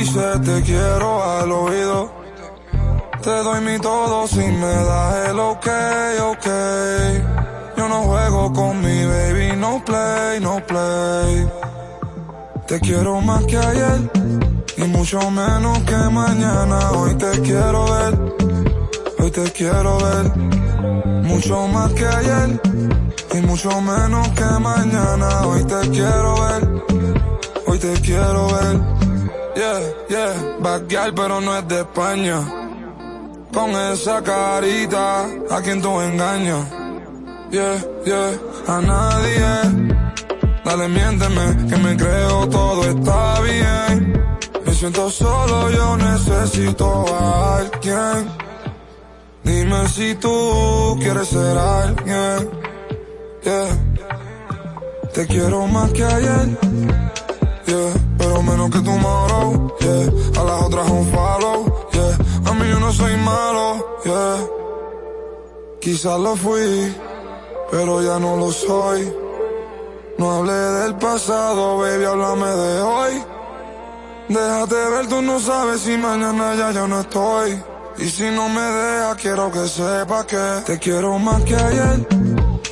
dice te quiero al oído. Te doy mi todo si me das el ok, ok. Yo no juego con mi baby, no play, no play. Te quiero más que ayer y mucho menos que mañana. Hoy te quiero ver, hoy te quiero ver. Mucho más que ayer y mucho menos que mañana. Hoy te quiero ver, hoy te quiero ver. Yeah, yeah, backyard pero no es de España. Con esa carita, a quien tú engañas. Yeah, yeah, a nadie. Dale, miénteme, que me creo todo está bien. Me siento solo, yo necesito a alguien. Dime si tú quieres ser alguien. Yeah. Te quiero más que ayer. Yeah. Pero menos que tu moro. Yeah. A las otras un follow. Yeah. A mí yo no soy malo. Yeah. Quizás lo fui, pero ya no lo soy. No hablé del pasado, baby, háblame de hoy. Déjate ver, tú no sabes si mañana ya yo no estoy. Y si no me dejas, quiero que sepas que te quiero más que ayer.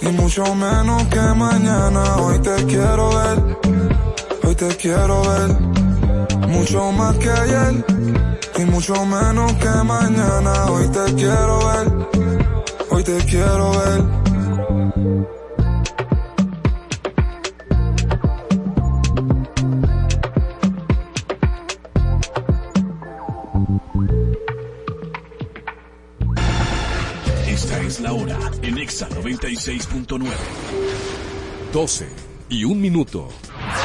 Y mucho menos que mañana. Hoy te quiero ver. Te quiero ver. Mucho más que ayer. Y mucho menos que mañana. Hoy te quiero ver. Hoy te quiero ver. Esta es la hora en Exa 96.9. 12 y un minuto.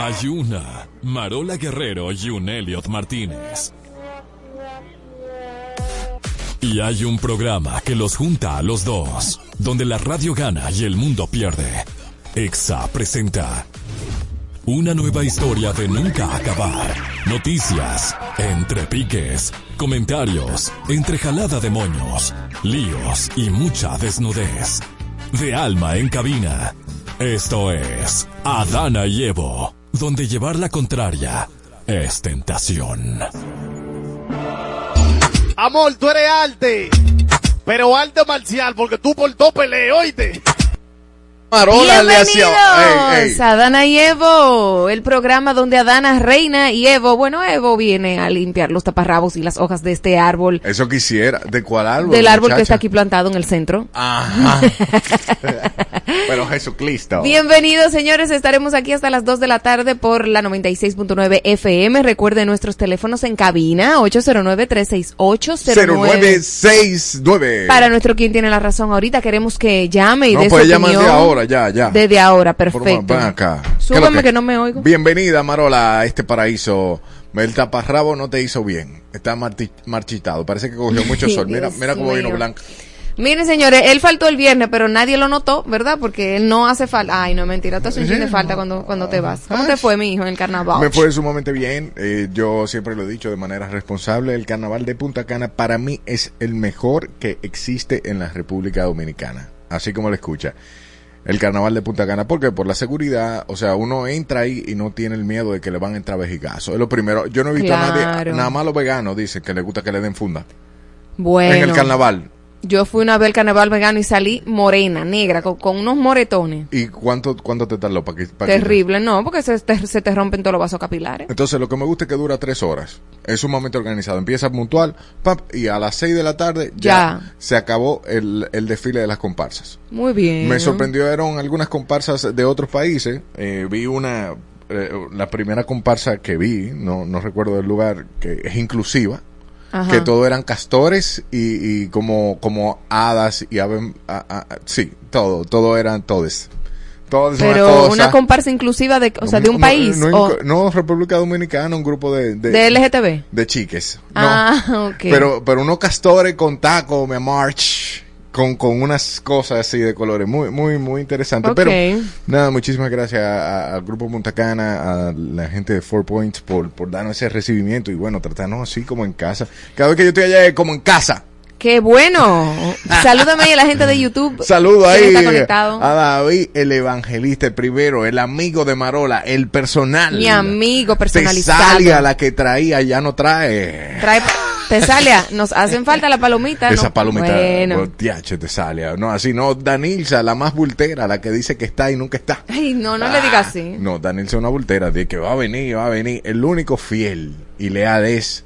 Hay una Marola Guerrero y un Elliot Martínez. Y hay un programa que los junta a los dos, donde la radio gana y el mundo pierde. EXA presenta una nueva historia de nunca acabar. Noticias, entre piques, comentarios, entre jalada de moños, líos y mucha desnudez. De alma en cabina. Esto es Adana y Evo, donde llevar la contraria es tentación. Amor, tú eres arte, pero arte marcial, porque tú por dos peleas, oíste. Marola le hacía. Bienvenidos Ey, ey. a Adana y Evo, el programa donde Adana reina y Evo, bueno, Evo viene a limpiar los taparrabos y las hojas de este árbol, Eso quisiera. ¿De cuál árbol? del árbol que muchacha? está aquí plantado en el centro. Ajá. Pero Jesucristo. Bienvenidos, señores. Estaremos aquí hasta las 2 de la tarde por la 96.9 FM. Recuerden nuestros teléfonos en cabina, 809-36809. 0969. Para nuestro quien tiene la razón ahorita, queremos que llame y No, pues su llama opinión. de ahora, ya, ya. Desde ahora, Por perfecto. ven acá. ¿Qué es lo Súbame que no me oigo. Bienvenida, Marola, a este paraíso. El taparrabo no te hizo bien. Está marchitado. Parece que cogió mucho sol. Mira, Dios mira cómo vino blanco. Miren, señores, él faltó el viernes, pero nadie lo notó, ¿verdad? Porque él no hace falta. Ay, no, mentira, tú haces un chin de falta cuando, cuando te vas. ¿Cómo te fue, mi hijo, en el carnaval? Me fue sumamente bien. eh, yo siempre lo he dicho de manera responsable. El carnaval de Punta Cana para mí es el mejor que existe en la República Dominicana. Así como lo escucha. El carnaval de Punta Cana. ¿Por qué? Por la seguridad. O sea, uno entra ahí y no tiene el miedo de que le van a entrar vejigazos. Es lo primero. Yo no he visto a nadie, nada más los veganos dicen que les gusta que le den funda. Bueno. En el carnaval. Yo fui una vez al carnaval vegano y salí morena, negra, con, con unos moretones. ¿Y cuánto, cuánto te tardó para que Terrible, no, porque se te, se te rompen todos los vasos capilares. Entonces, lo que me gusta es que dura tres horas. Es sumamente organizado. Empieza puntual, pap, y a las seis de la tarde ya, Ya. se acabó el, el desfile de las comparsas. Muy bien. Me sorprendieron algunas comparsas de otros países. Eh, vi una, eh, la primera comparsa que vi, no, no recuerdo del lugar, que es inclusiva. Ajá. Que todo eran castores y, y como, como hadas y aves. a- a- sí, todo, todo eran todes. Una Pero cosa. una comparsa inclusiva de, o sea, de un No, país. No, o no, República Dominicana, un grupo de, de, de LGTB. de chiques. No. Ah, ok. Pero, pero unos castores con taco, mi amor, ch, con, con unas cosas así de colores. Muy, muy, muy interesante. Pero nada, muchísimas gracias al Grupo Punta Cana, a la gente de Four Points por, por darnos ese recibimiento y bueno, tratarnos así como en casa. Cada vez que yo estoy allá es como en casa. ¡Qué bueno! Salúdame ahí a la gente de YouTube. Saludo ¿Quién ahí está conectado? a David, el evangelista, el primero, el amigo de Marola, el personal. Mi amigo personalizado. Tesalia, la que traía, ya no trae. Trae, Tesalia, nos hacen falta la palomita, ¿no? Esa palomita, Bueno. tiache, Tesalia. No, así no. Danilza, la más bultera, la que dice que está y nunca está. Ay, no, no le digas así. No, Danilza es una bultera, de que va a venir, va a venir. El único fiel y leal es,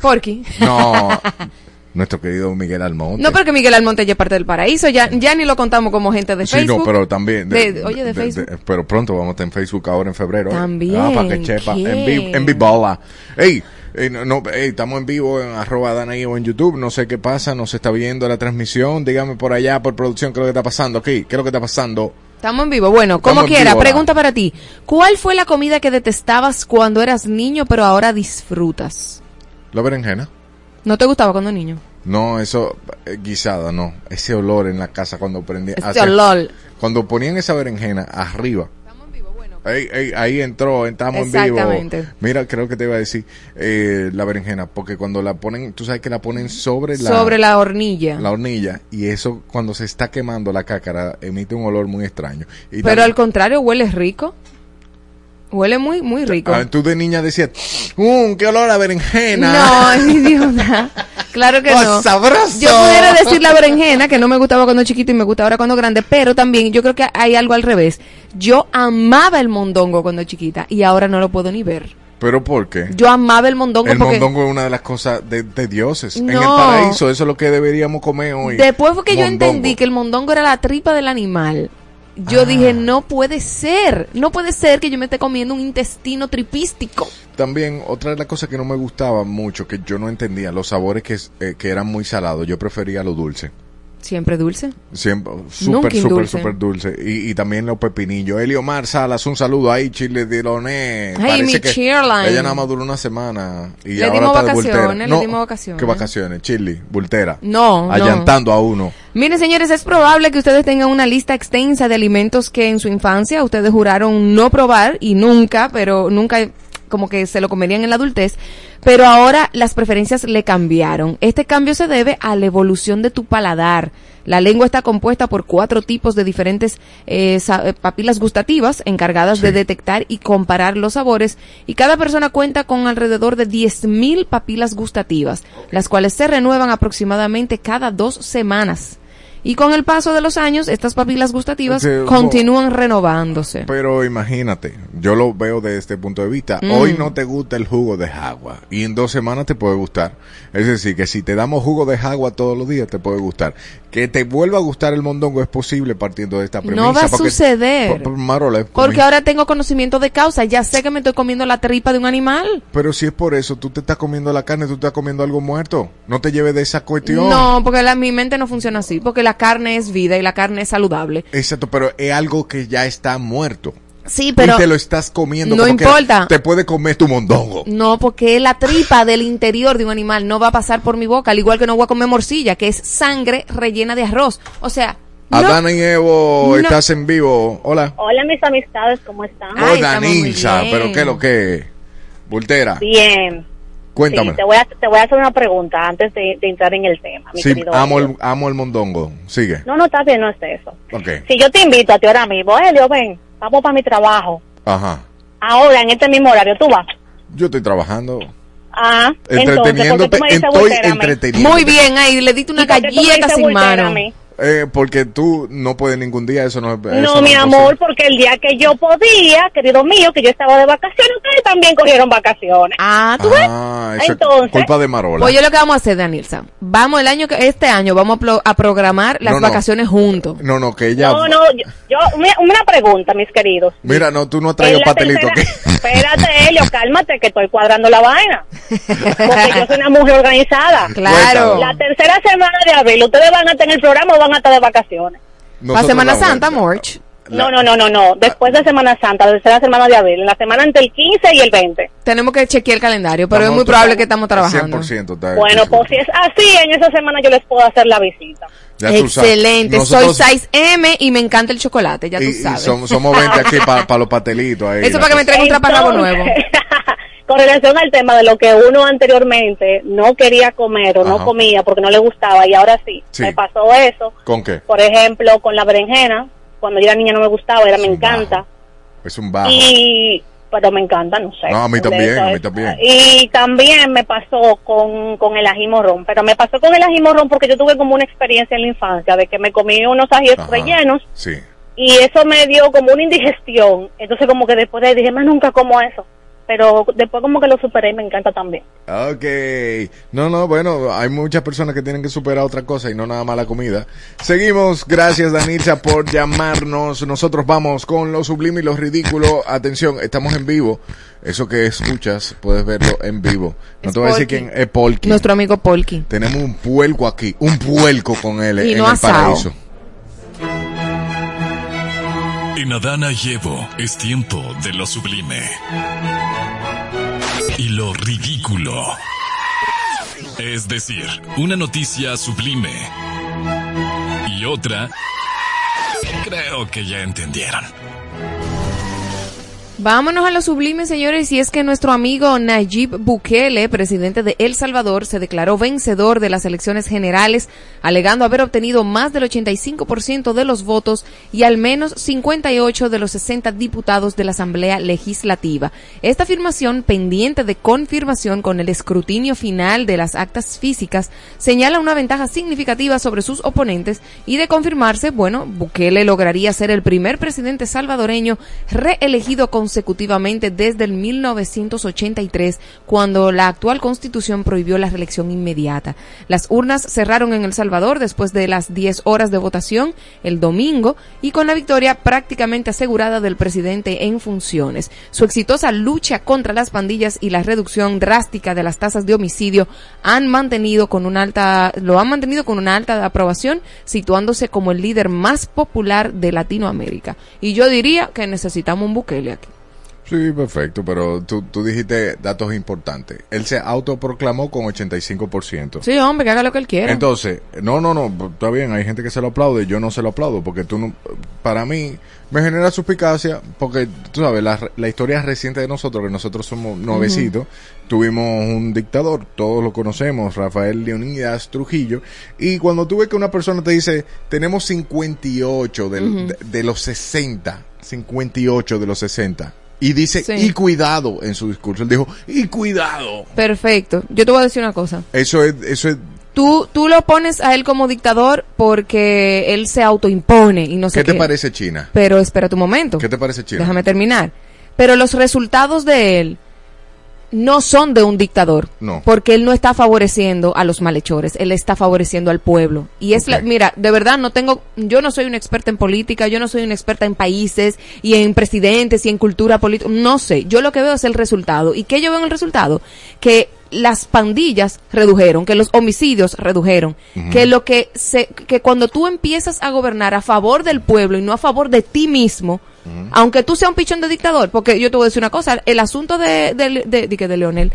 Porky. no, nuestro querido Miguel Almonte. No, porque Miguel Almonte ya es parte del paraíso, ya, ya ni lo contamos como gente de Sí, Facebook. no, pero también. De- oye, de Facebook. pero pronto vamos a estar en Facebook ahora en febrero. ¿eh? También, Ah, para que chepa. En, en Vivola. Ey, ey, no, no, ey, estamos en vivo en arroba Danaí o en YouTube. No sé qué pasa, no se está viendo la transmisión. Dígame por allá, por producción, qué es lo que está pasando aquí. ¿Qué es lo que está pasando? Estamos en vivo. Bueno, como quiera, vivo pregunta para ti. ¿Cuál fue la comida que detestabas cuando eras niño, pero ahora disfrutas? La berenjena. ¿No te gustaba cuando niño? No, eso, eh, guisada, no. Ese olor en la casa cuando prendía. Este hace- olor. Cuando ponían esa berenjena arriba. Ahí entró, estamos en vivo. Mira, creo que te iba a decir eh, la berenjena, porque cuando la ponen, tú sabes que la ponen sobre la, Sobre la hornilla. la hornilla y eso cuando se está quemando la cácara emite un olor muy extraño. Y pero al contrario, huele rico. Huele muy, muy rico. Ah, tú de niña decías, ¡um, qué olor a berenjena! No, idiota. Claro que ¡Oh, no. sabroso! Yo pudiera decir la berenjena, que no me gustaba cuando chiquito y me gusta ahora cuando grande, pero también yo creo que hay algo al revés. Yo amaba el mondongo cuando chiquita y ahora no lo puedo ni ver. ¿Pero por qué? Yo amaba el mondongo El porque mondongo es una de las cosas de, de dioses. En el No. paraíso, eso es lo que deberíamos comer hoy. después fue que yo entendí que el mondongo era la tripa del animal. Yo Ah. dije, no puede ser, no puede ser que yo me esté comiendo un intestino tripístico. También, otra de las cosas que no me gustaba mucho, que yo no entendía, los sabores que, eh, que eran muy salados, yo prefería lo dulce. Siempre dulce. Siempre, súper, súper, súper dulce. Y, y también los pepinillos. Eliomar Salas, un saludo ahí, Chile Diloné. Parece mi que Cheerline. Ella nada más duró una semana. Y Le ahora dimos está de vacaciones, le No, dimos vacaciones. ¿Qué vacaciones? Chile, bultera. No, no. Allantando a uno. Miren, señores, es probable que ustedes tengan una lista extensa de alimentos que en su infancia ustedes juraron no probar y nunca, pero nunca como que se lo comerían en la adultez, pero ahora las preferencias le cambiaron. Este cambio se debe a la evolución de tu paladar. La lengua está compuesta por cuatro tipos de diferentes eh, eh, papilas gustativas encargadas de detectar y comparar los sabores y cada persona cuenta con alrededor de 10.000 papilas gustativas, las cuales se renuevan aproximadamente cada dos semanas. Y con el paso de los años, estas papilas gustativas Sí, no. continúan renovándose. Pero imagínate, yo lo veo desde este punto de vista. Mm. Hoy no te gusta el jugo de agua y en dos semanas te puede gustar. Es decir, que si te damos jugo de agua todos los días te puede gustar. Que te vuelva a gustar el mondongo es posible partiendo de esta premisa. No va a porque- suceder. por- por Marola, Porque ahora tengo conocimiento de causa, ya sé que me estoy comiendo la tripa de un animal. Pero si es por eso, tú te estás comiendo la carne, tú te estás comiendo algo muerto. No te lleves de esa cuestión. No, porque la, mi mente no funciona así, porque la carne es vida y la carne es saludable. Exacto, pero es algo que ya está muerto. Sí, pero y te lo estás comiendo. no como que importa. Te puede comer tu mondongo. no, porque la tripa del interior de un animal no va a pasar por mi boca, al igual que no voy a comer morcilla, que es sangre rellena de arroz. O sea, no, Adana y Evo, No. estás en vivo. Hola. Hola, mis amistades, ¿cómo están? Ay, Hola, bien. pero ¿qué es lo que es? Voltera, Bien. cuéntame. Sí, te voy, a, te voy a hacer una pregunta antes de, de entrar en el tema, mi Sí, querido amo el, amo el mondongo. Sigue. No, no, está bien, no es eso. Ok. Si yo te invito a ti ahora mismo, Elio, ven, vamos para mi trabajo. Ajá. Ahora, en este mismo horario, tú vas. Yo estoy trabajando. Ah, entonces, ¿por qué Entreteniéndote. tú me dices Estoy voltera a mí? entreteniendo. muy bien, ahí le diste una ¿Y por qué tú me galleta dices sin voltera a mano. mí? Eh, porque tú no puedes ningún día, eso no es. eso No, es mi amor, porque el día que yo podía, querido mío, que yo estaba de vacaciones, ustedes también cogieron vacaciones. Ah, tú ves. Ah, Entonces- culpa de Marola. Pues yo lo que vamos a hacer, Danielsa, vamos el año que este año vamos a, pro- a programar las No, no. vacaciones juntos. No, no, que ella. No, no, yo, yo- una, una pregunta, mis queridos. Mira, no, tú no has traído pastelito tercera- aquí. Espérate, Elio, cálmate, que estoy cuadrando la vaina. Porque yo soy una mujer organizada. Claro. La tercera semana de abril, ¿ustedes van a en el programa o van a estar de vacaciones? Para Semana la Santa. Morch. No, no, no, no, no. Después de Semana Santa, la tercera semana de abril, en la semana entre el 15 y el 20. Tenemos que chequear el calendario, pero es muy probable que estamos trabajando. 100% está Bueno, pues si es así, en esa semana yo les puedo hacer la visita. Ya tú. Excelente, Nosotros- soy 6M y me encanta el chocolate, ya tú y, y sabes. somos, somos 20 aquí para los patelitos. Ahí, Eso la para que me traiga un Entonces, nuevo. Con relación al tema de lo que uno anteriormente no quería comer o Ajá. no comía porque no le gustaba y ahora sí, Sí. me pasó eso. ¿Con qué? Por ejemplo, con la berenjena, cuando yo era niña no me gustaba, ahora me encanta. bajo. Es un bajo. Y pero me encanta, no sé. No, a mí también, a mí también. Y también me pasó con, con el ají morrón, pero me pasó con el ají morrón porque yo tuve como una experiencia en la infancia de que me comí unos ajíes Ajá. rellenos Sí. y eso me dio como una indigestión. Entonces como que después de ahí dije, más nunca como eso. Pero después como que lo superé y me encanta también. Ok. No, no, bueno, hay muchas personas que tienen que superar otra cosa y no nada más la comida. Seguimos. Gracias, Danilza, por llamarnos. Nosotros vamos con lo sublime y lo ridículo. Atención, estamos en vivo. Eso que escuchas, puedes verlo en vivo. No Es te voy a decir quién es Polky. Nuestro amigo Polky. Tenemos un puerco aquí, un puerco con él Y en no el asado. paraíso. En Adana y Evo es tiempo de lo sublime. Y lo ridículo. Es decir, una noticia sublime. Y otra... Creo que ya entendieron. Vámonos a lo sublime, señores, y es que nuestro amigo Nayib Bukele, presidente de El Salvador, se declaró vencedor de las elecciones generales, alegando haber obtenido más del 85% de los votos y al menos 58 de los 60 diputados de la Asamblea Legislativa. Esta afirmación, pendiente de confirmación con el escrutinio final de las actas físicas, señala una ventaja significativa sobre sus oponentes y de confirmarse, bueno, Bukele lograría ser el primer presidente salvadoreño reelegido consecutivamente desde el 1983, cuando la actual constitución prohibió la reelección inmediata. Las urnas cerraron en El Salvador después de las 10 horas de votación el domingo y con la victoria prácticamente asegurada del presidente en funciones. Su exitosa lucha contra las pandillas y la reducción drástica de las tasas de homicidio han mantenido con una alta, lo han mantenido con una alta aprobación, situándose como el líder más popular de Latinoamérica. Y yo diría que necesitamos un Bukele aquí. Sí, perfecto, pero tú, tú dijiste datos importantes. Él se autoproclamó con 85%. Sí, hombre, que haga lo que él quiera. Entonces, no, no, no, está bien, hay gente que se lo aplaude, yo no se lo aplaudo, porque tú no, para mí, me genera suspicacia, porque tú sabes, la, la historia reciente de nosotros, que nosotros somos nuevecitos, tuvimos un dictador, todos lo conocemos, Rafael Leonidas Trujillo, y cuando tú ves que una persona te dice, tenemos 58 del- de, de los 60, 58 de los 60, y dice, Sí. y cuidado en su discurso, él dijo, y cuidado. Perfecto. Yo te voy a decir una cosa. Eso es, eso es Tú, tú lo pones a él como dictador porque él se autoimpone y no sé ¿Qué qué. te parece China? Pero espera tu momento. ¿Qué te parece China? Déjame terminar. Pero los resultados de él no son de un dictador. No. Porque él no está favoreciendo a los malhechores, él está favoreciendo al pueblo. Y es la, mira, de verdad no tengo, yo no soy una experta en política, yo no soy una experta en países y en presidentes y en cultura política, no sé. Yo lo que veo es el resultado. ¿Y qué yo veo en el resultado? Que las pandillas redujeron, que los homicidios redujeron, que lo que se, que cuando tú empiezas a gobernar a favor del pueblo y no a favor de ti mismo, aunque tú seas un pichón de dictador, porque yo te voy a decir una cosa, el asunto de, de, de, de, que de Leonel,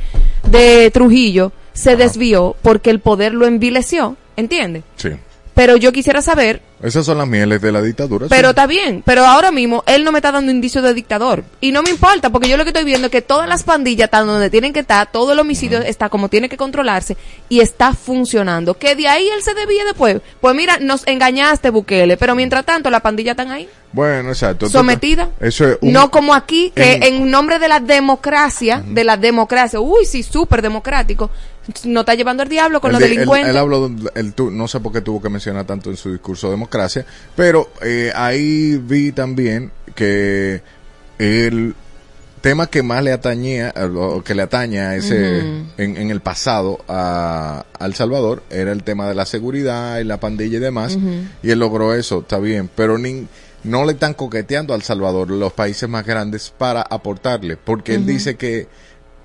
de Trujillo, se desvió porque el poder lo envileció, ¿entiendes? Sí. Pero yo quisiera saber, Esas son las mieles de la dictadura. pero sí. está bien, pero ahora mismo él no me está dando indicio de dictador. Y no me importa, porque yo lo que estoy viendo es que todas las pandillas están donde tienen que estar, todo el homicidio está como tiene que controlarse y está funcionando. Que de ahí él se debía después. Pues mira, nos engañaste, Bukele, pero mientras tanto las pandillas están ahí. Bueno, exacto. Sometida. Eso es un- No como aquí, que en- en, nombre de la democracia, de la democracia, uy, sí, súper democrático, no está llevando al diablo con los él- delincuentes. Él, habló, él tu- no sé por qué tuvo que mencionar tanto en su discurso democracia, pero eh, ahí vi también que el tema que más le atañía, eh, o que le ataña a ese, en, en el pasado a, a El Salvador, era el tema de la seguridad y la pandilla y demás, y él logró eso, está bien, pero ni, no le están coqueteando al Salvador los países más grandes para aportarle, porque él dice que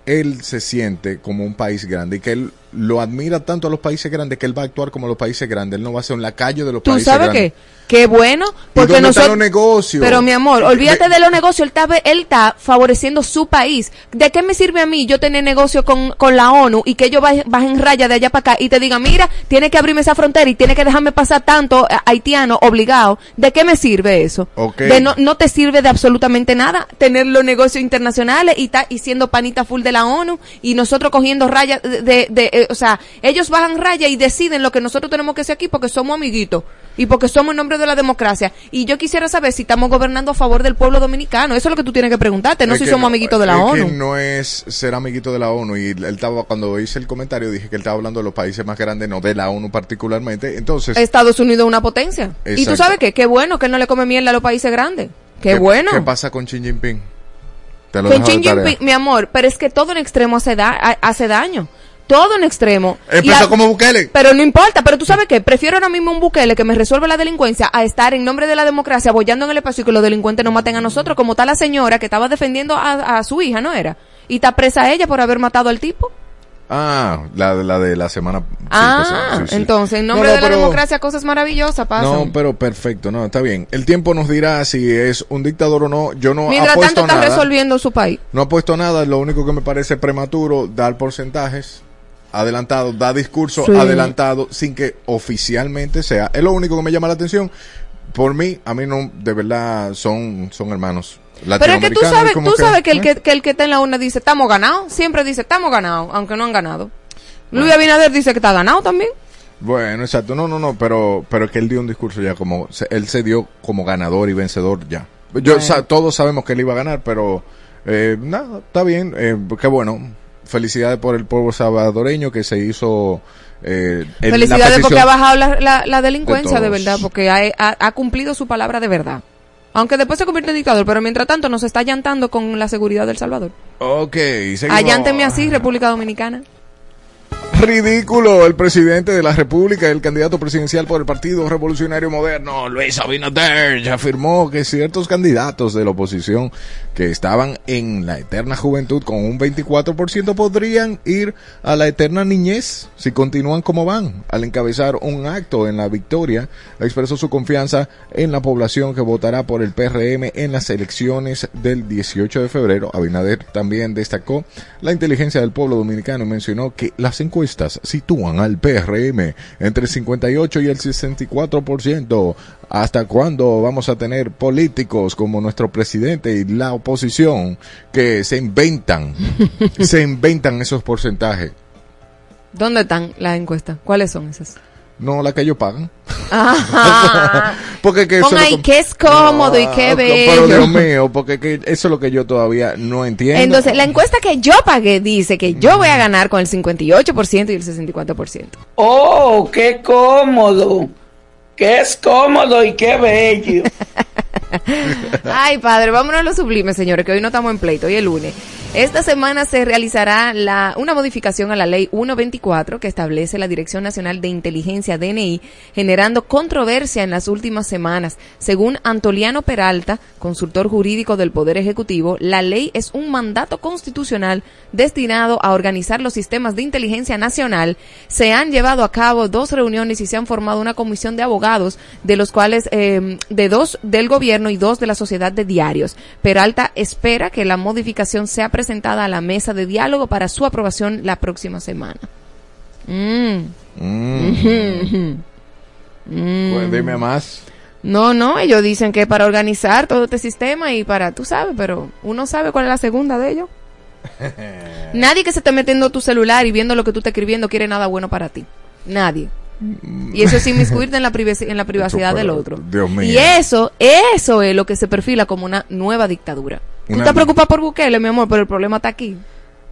él se siente como un país grande y que él lo admira tanto a los países grandes que él va a actuar como los países grandes. Él no va a ser un lacayo de los ¿Tú países sabes grandes. qué? Qué bueno, porque nosotros... los negocios? Pero mi amor, olvídate de los negocios, él está, él está favoreciendo su país. ¿De qué me sirve a mí yo tener negocio con, con la ONU y que ellos bajen, bajen raya de allá para acá y te digan, mira, tiene que abrirme esa frontera y tiene que dejarme pasar tanto eh, haitiano obligado? ¿De qué me sirve eso? Ok. De no, no te sirve de absolutamente nada tener los negocios internacionales y, ta- y siendo panita full de la ONU y nosotros cogiendo raya de, de- de, eh, o sea, ellos bajan raya y deciden lo que nosotros tenemos que hacer aquí porque somos amiguitos y porque somos en nombre de la democracia. Y yo quisiera saber si estamos gobernando a favor del pueblo dominicano. Eso es lo que tú tienes que preguntarte, no Es si somos no, amiguitos de la es ONU. Que no es ser amiguito de la ONU. Y él estaba, cuando hice el comentario, dije que él estaba hablando de los países más grandes, no de la ONU particularmente. Entonces, Estados Unidos es una potencia. Y tú sabes qué, qué bueno que él no le come mierda a los países grandes. Qué, bueno. ¿Qué pasa con Xi Jinping? Te lo Xi. Jinping, mi amor, pero es que todo en extremo hace, da- ha- hace daño. Todo en extremo. Empezó a- como Bukele. Pero no importa, pero tú sabes qué, prefiero ahora mismo un Bukele que me resuelva la delincuencia a estar en nombre de la democracia bollando en el espacio y que los delincuentes nos maten a nosotros, como está la señora que estaba defendiendo a, a su hija, ¿no era? Y está presa ella por haber matado al tipo. Ah, la, de- la de la semana. sí, ah, pasada, sí, sí. entonces, en No, nombre no, de la pero- democracia, cosas maravillosas pasan. No, pero perfecto, no, está bien. El tiempo nos dirá si es un dictador o no. Yo no Mientras apuesto tanto, está nada. resolviendo su país. No ha puesto nada, lo único que me parece prematuro, dar porcentajes adelantado, dar discurso Sí. adelantado sin que oficialmente sea. Es lo único que me llama la atención. Por mí, a mí no, de verdad, son, son hermanos. Pero es que tú sabes, tú sabes que el ¿eh? que, que el que está en la urna dice, estamos ganados, siempre dice, estamos ganados, aunque no han ganado. Luis Abinader dice que está ganado también. Bueno, exacto, no, no, no, pero, pero que él dio un discurso ya como, se- él se dio como ganador y vencedor ya. Yo, sa- todos sabemos que él iba a ganar, pero, eh, nada, está bien, eh, qué bueno. Felicidades por el pueblo salvadoreño que se hizo, eh, Felicidades porque ha bajado la, la, la delincuencia de verdad, porque ha, ha- ha cumplido su palabra de verdad. Aunque después se convierte en dictador, pero mientras tanto nos está allantando con la seguridad del Salvador. Ok, seguimos. Allánteme así, República Dominicana. Ridículo, el presidente de la República, el candidato presidencial por el Partido Revolucionario Moderno, Luis Abinader, afirmó que ciertos candidatos de la oposición que estaban en la eterna juventud con un 24% podrían ir a la eterna niñez si continúan como van. Al encabezar un acto en la victoria, expresó su confianza en la población que votará por el PRM en las elecciones del 18 de febrero. Abinader también destacó la inteligencia del pueblo dominicano y mencionó que las encuestas sitúan al PRM entre el 58 y el 64%. ¿Hasta cuándo vamos a tener políticos como nuestro presidente y la oposición que se inventan, se inventan esos porcentajes? ¿Dónde están las encuestas? ¿Cuáles son esas? No la que ellos pagan. Ajá. Porque que eso que- es cómodo y qué Ah, bello. Pero Dios mío, porque que eso es lo que yo todavía no entiendo. Entonces, la encuesta que yo pagué dice que yo voy a ganar con el 58% y el 64%. Oh, qué cómodo. Que es cómodo y qué bello. Ay, padre, vámonos a lo sublime, señores, que hoy no estamos en pleito, hoy es lunes. Esta semana se realizará la, una modificación a la ley 124 que establece la Dirección Nacional de Inteligencia DNI, generando controversia en las últimas semanas. Según Antoliano Peralta, consultor jurídico del Poder Ejecutivo, la ley es un mandato constitucional destinado a organizar los sistemas de inteligencia nacional. Se han llevado a cabo dos reuniones y se han formado una comisión de abogados, de los cuales, eh, de dos del gobierno y dos de la sociedad de diarios. Peralta espera que la modificación sea presentada a la mesa de diálogo para su aprobación la próxima semana. Mm. Mm. Pues dime más. No, no, ellos dicen que para organizar todo este sistema y para, tú sabes, pero uno sabe cuál es la segunda de ellos. Nadie que se esté metiendo tu celular y viendo lo que tú estás escribiendo quiere nada bueno para ti. Nadie. Y eso es inmiscuirte en la, en la privacidad del otro. Dios mío. Y eso, eso es lo que se perfila como una nueva dictadura. Tú Una- estás preocupado por Bukele, mi amor, pero el problema está aquí.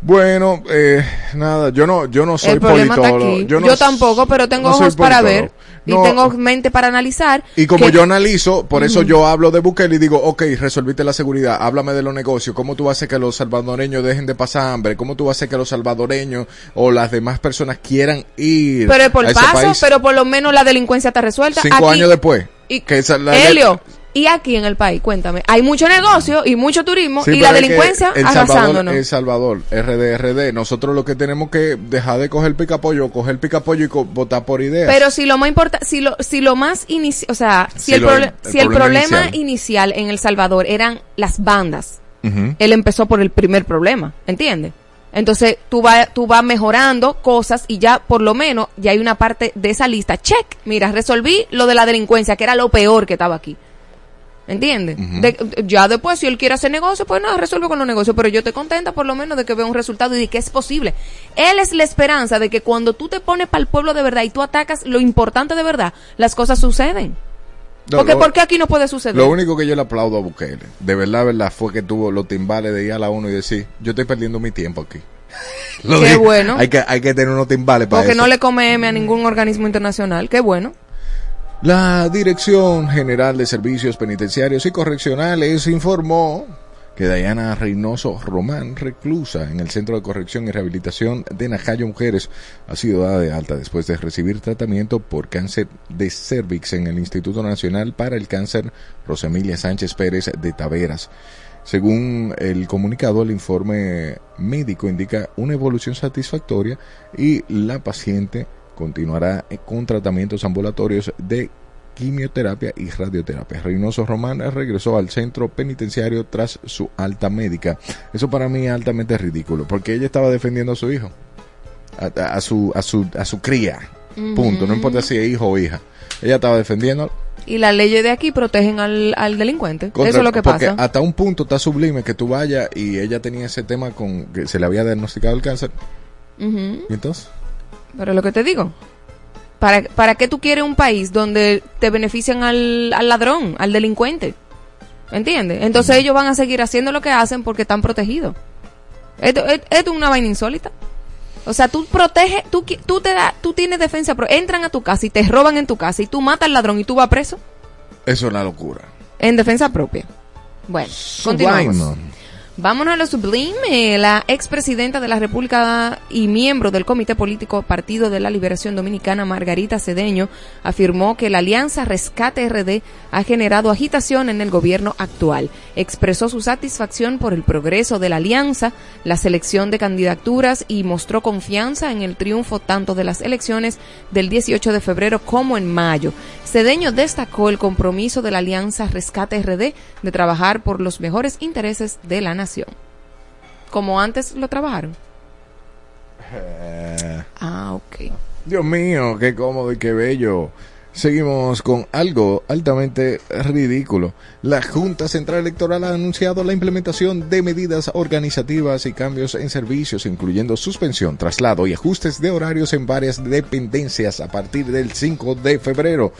Bueno, eh, nada, yo no, yo no soy el problema está politólogo. aquí. Yo, tampoco, pero tengo no ojos para ver No, y tengo mente para analizar. Y como que- yo analizo, por eso yo hablo de Bukele y digo, ok, resolviste la seguridad, háblame de los negocios, cómo tú vas a hacer que los salvadoreños dejen de pasar hambre, cómo tú vas a hacer que los salvadoreños o las demás personas quieran ir Pero es por a ese paso, país pero por lo menos la delincuencia está resuelta. cinco Aquí- años después. y- que esa- la- Helio, Y aquí en el país, cuéntame, hay mucho negocio y mucho turismo Sí, y la delincuencia El Salvador, arrasándonos. El Salvador, RDRD. Nosotros lo que tenemos que dejar de coger picapollo, coger picapollo y co- votar por ideas. Pero si lo más importante, si lo, si lo más inici o sea, si, Si el, lo- proble- el si el problema inicial. inicial. en El Salvador eran las bandas, él empezó por el primer problema, ¿entiendes? Entonces tú vas tú vas mejorando cosas y ya por lo menos ya hay una parte de esa lista. Check, mira, resolví lo de la delincuencia, que era lo peor que estaba aquí. ¿Entiendes? De- ya después, si él quiere hacer negocio, pues nada, resuelve con los negocios. Pero yo estoy contenta por lo menos de que vea un resultado y de que es posible. Él es la esperanza de que cuando tú te pones para el pueblo de verdad y tú atacas lo importante de verdad, las cosas suceden. No, Porque lo- ¿por qué aquí no puede suceder? Lo único que yo le aplaudo a Bukele, de verdad, verdad, fue que tuvo los timbales de ir a la ONU y decir, yo estoy perdiendo mi tiempo aquí. Qué digo. bueno. Hay que, hay que tener unos timbales para Porque eso. no le come M a ningún organismo internacional. Qué bueno. La Dirección General de Servicios Penitenciarios y Correccionales informó que Dayana Reynoso Román, reclusa en el Centro de Corrección y Rehabilitación de Najayo Mujeres, ha sido dada de alta después de recibir tratamiento por cáncer de cervix en el Instituto Nacional para el Cáncer Rosemilia Sánchez Pérez de Taveras. Según el comunicado, el informe médico indica una evolución satisfactoria y la paciente continuará con tratamientos ambulatorios de quimioterapia y radioterapia. Reynoso Román regresó al centro penitenciario tras su alta médica. Eso para mí es altamente ridículo, porque ella estaba defendiendo a su hijo, a, su, a, su, a su cría. Punto. No importa si es hijo o hija. Ella estaba defendiendo Y las leyes de aquí protegen al, al delincuente. contra- Eso es lo que porque pasa. hasta un punto está sublime que tú vayas y ella tenía ese tema con que se le había diagnosticado el cáncer. ¿Y entonces? Pero lo que te digo, ¿para, ¿para qué tú quieres un país donde te benefician al, al ladrón, al delincuente? ¿Entiendes? Entonces ellos van a seguir haciendo lo que hacen porque están protegidos. Esto, es- esto es una vaina insólita. O sea, tú proteges, tú, tú te da, tú tienes defensa, pero entran a tu casa y te roban en tu casa y tú matas al ladrón y tú vas preso Eso es una locura. en defensa propia. Bueno, continuamos. Vámonos a lo sublime. La expresidenta de la República y miembro del Comité Político Partido de la Liberación Dominicana, Margarita Cedeño, afirmó que la alianza Rescate RD ha generado agitación en el gobierno actual. Expresó su satisfacción por el progreso de la alianza, la selección de candidaturas y mostró confianza en el triunfo tanto de las elecciones del 18 de febrero como en mayo. Cedeño destacó el compromiso de la alianza Rescate RD de trabajar por los mejores intereses de la nación. Como antes lo trabajaron. Eh, Ah, ok. Dios mío, qué cómodo y qué bello. Seguimos con algo altamente ridículo. La Junta Central Electoral ha anunciado la implementación de medidas organizativas y cambios en servicios, incluyendo suspensión, traslado y ajustes de horarios en varias dependencias a partir del 5 de febrero.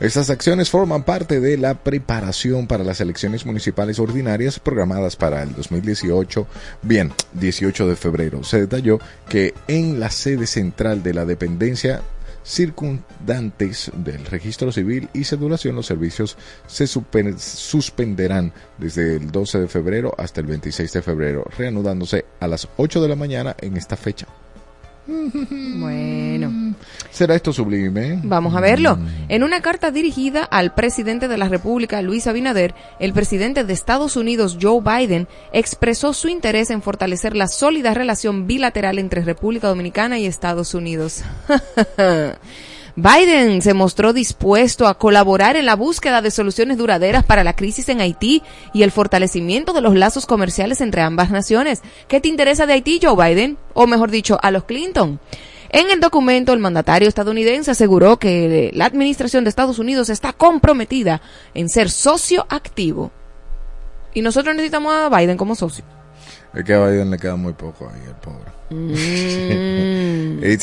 Estas acciones forman parte de la preparación para las elecciones municipales ordinarias programadas para el 2018, bien, 18 de febrero. Se detalló que en la sede central de la dependencia circundantes del registro civil y cedulación los servicios se suspen- suspenderán desde el 12 de febrero hasta el 26 de febrero, reanudándose a las 8 de la mañana en esta fecha. Bueno. ¿Será esto sublime? Vamos a verlo. En una carta dirigida al presidente de la República, Luis Abinader, el presidente de Estados Unidos, Joe Biden, expresó su interés en fortalecer la sólida relación bilateral entre República Dominicana y Estados Unidos. Biden se mostró dispuesto a colaborar en la búsqueda de soluciones duraderas para la crisis en Haití y el fortalecimiento de los lazos comerciales entre ambas naciones. ¿Qué te interesa de Haití, Joe Biden? O mejor dicho, a los Clinton. En el documento, el mandatario estadounidense aseguró que la administración de Estados Unidos está comprometida en ser socio activo. Y nosotros necesitamos a Biden como socio. Es que a Biden le queda muy poco ahí, el pobre. Mm. Y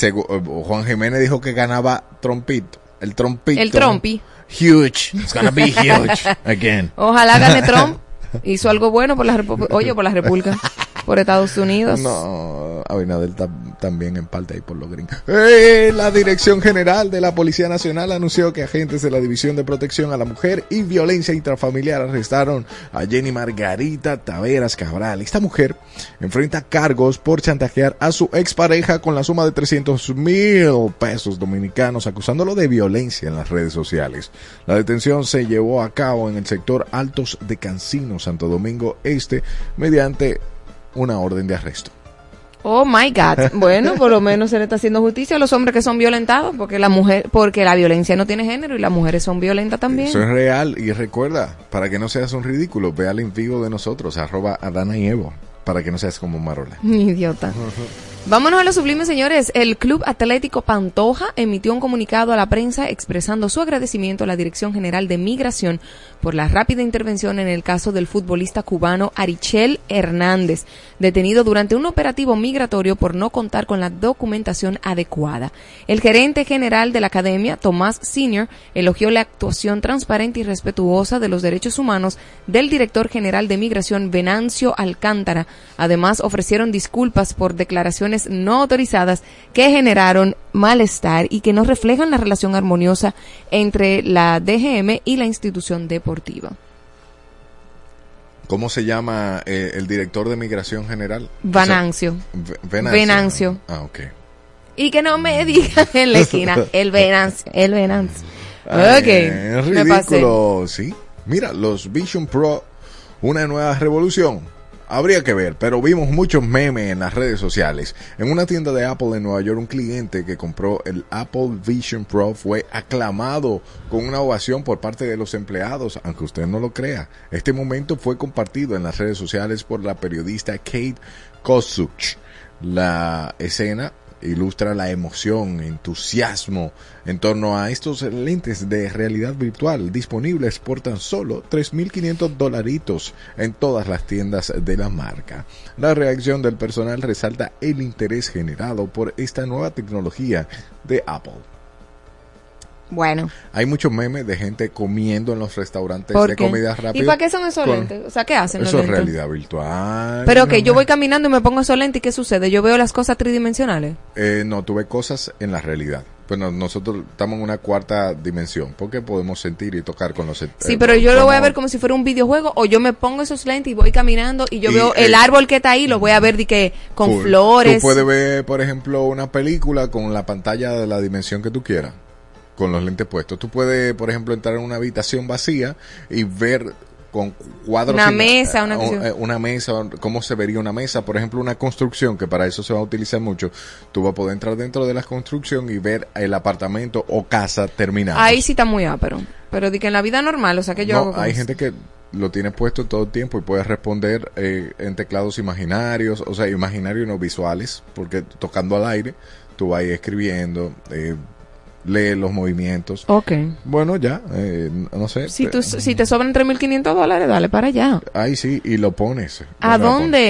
Juan Jiménez dijo que ganaba trompito. El trompito. El trompi. Huge. It's gonna be huge. Again. Ojalá gane Trump. Hizo algo bueno por la Repu- Oye, por la República. Por Estados Unidos. No, Abinader tam- también en parte ahí por los gringos. Eh, la Dirección General de la Policía Nacional anunció que agentes de la División de Protección a la Mujer y Violencia Intrafamiliar arrestaron a Jenny Margarita Taveras Cabral. Esta mujer enfrenta cargos por chantajear a su expareja con la suma de 300 mil pesos dominicanos, acusándolo de violencia en las redes sociales. La detención se llevó a cabo en el sector Altos de Cancino, Santo Domingo Este, mediante una orden de arresto. Oh my God. Bueno, por lo menos se le está haciendo justicia a los hombres que son violentados, porque la mujer, porque la violencia no tiene género y las mujeres son violentas también. Eso es real y recuerda, para que no seas un ridículo, ve al en vivo de nosotros, arroba Adana y Evo, para que no seas como Marola. Idiota. Vámonos a lo sublime, señores. El Club Atlético Pantoja emitió un comunicado a la prensa expresando su agradecimiento a la Dirección General de Migración por la rápida intervención en el caso del futbolista cubano Arichel Hernández, detenido durante un operativo migratorio por no contar con la documentación adecuada. El gerente general de la academia, Tomás Senior, elogió la actuación transparente y respetuosa de los derechos humanos del director general de Migración, Venancio Alcántara. Además, ofrecieron disculpas por declaraciones no autorizadas que generaron malestar y que no reflejan la relación armoniosa entre la DGM y la institución deportiva. ¿Cómo se llama eh, el director de Migración General? Venancio. O sea, Ve- Venancio. Venancio. Ah, ok. Y que no me digan en la esquina, el Venancio, el Venancio. Ay, Ok, es me pasé. ridículo, sí. Mira, los Vision Pro, una nueva revolución. Habría que ver, pero vimos muchos memes en las redes sociales. En una tienda de Apple en Nueva York, un cliente que compró el Apple Vision Pro fue aclamado con una ovación por parte de los empleados, aunque usted no lo crea. Este momento fue compartido en las redes sociales por la periodista Kate Kosuch. La escena ilustra la emoción, entusiasmo en torno a estos lentes de realidad virtual disponibles por tan solo 3.500 dolaritos en todas las tiendas de la marca. La reacción del personal resalta el interés generado por esta nueva tecnología de Apple. Bueno, Hay muchos memes de gente comiendo en los restaurantes ¿por de qué? comida rápida. ¿Y para qué son esos lentes? O sea, ¿qué hacen los Eso es realidad virtual. Pero que yo voy caminando y me pongo esos lentes y ¿qué sucede? Yo veo las cosas tridimensionales. Eh, no, tuve cosas en la realidad. Bueno, nosotros estamos en una cuarta dimensión, porque podemos sentir y tocar con los... Sí, eh, pero yo lo voy a ver como si fuera un videojuego o yo me pongo esos lentes y voy caminando y yo Y, veo el árbol que está ahí, lo voy a ver de que con Full. flores. Tú puedes ver, por ejemplo, una película con la pantalla de la dimensión que tú quieras, con los lentes puestos. Tú puedes, por ejemplo, entrar en una habitación vacía y ver con cuadros... Una mesa, una eh, una mesa, cómo se vería una mesa, por ejemplo, una construcción, que para eso se va a utilizar mucho. Tú vas a poder entrar dentro de la construcción y ver el apartamento o casa terminada. Ahí sí está muy ápero. Pero de que en la vida normal, o sea que yo hago No, con hay eso. gente que lo tiene puesto todo el tiempo y puede responder eh, en teclados imaginarios, o sea, imaginarios no visuales, porque tocando al aire, tú vas escribiendo, eh, lee los movimientos. Ok. Bueno, ya, eh, no sé. Si, te- tú, si te sobran 3.500 dólares, dale para allá. Ahí sí, y lo pones. ¿A ¿Dónde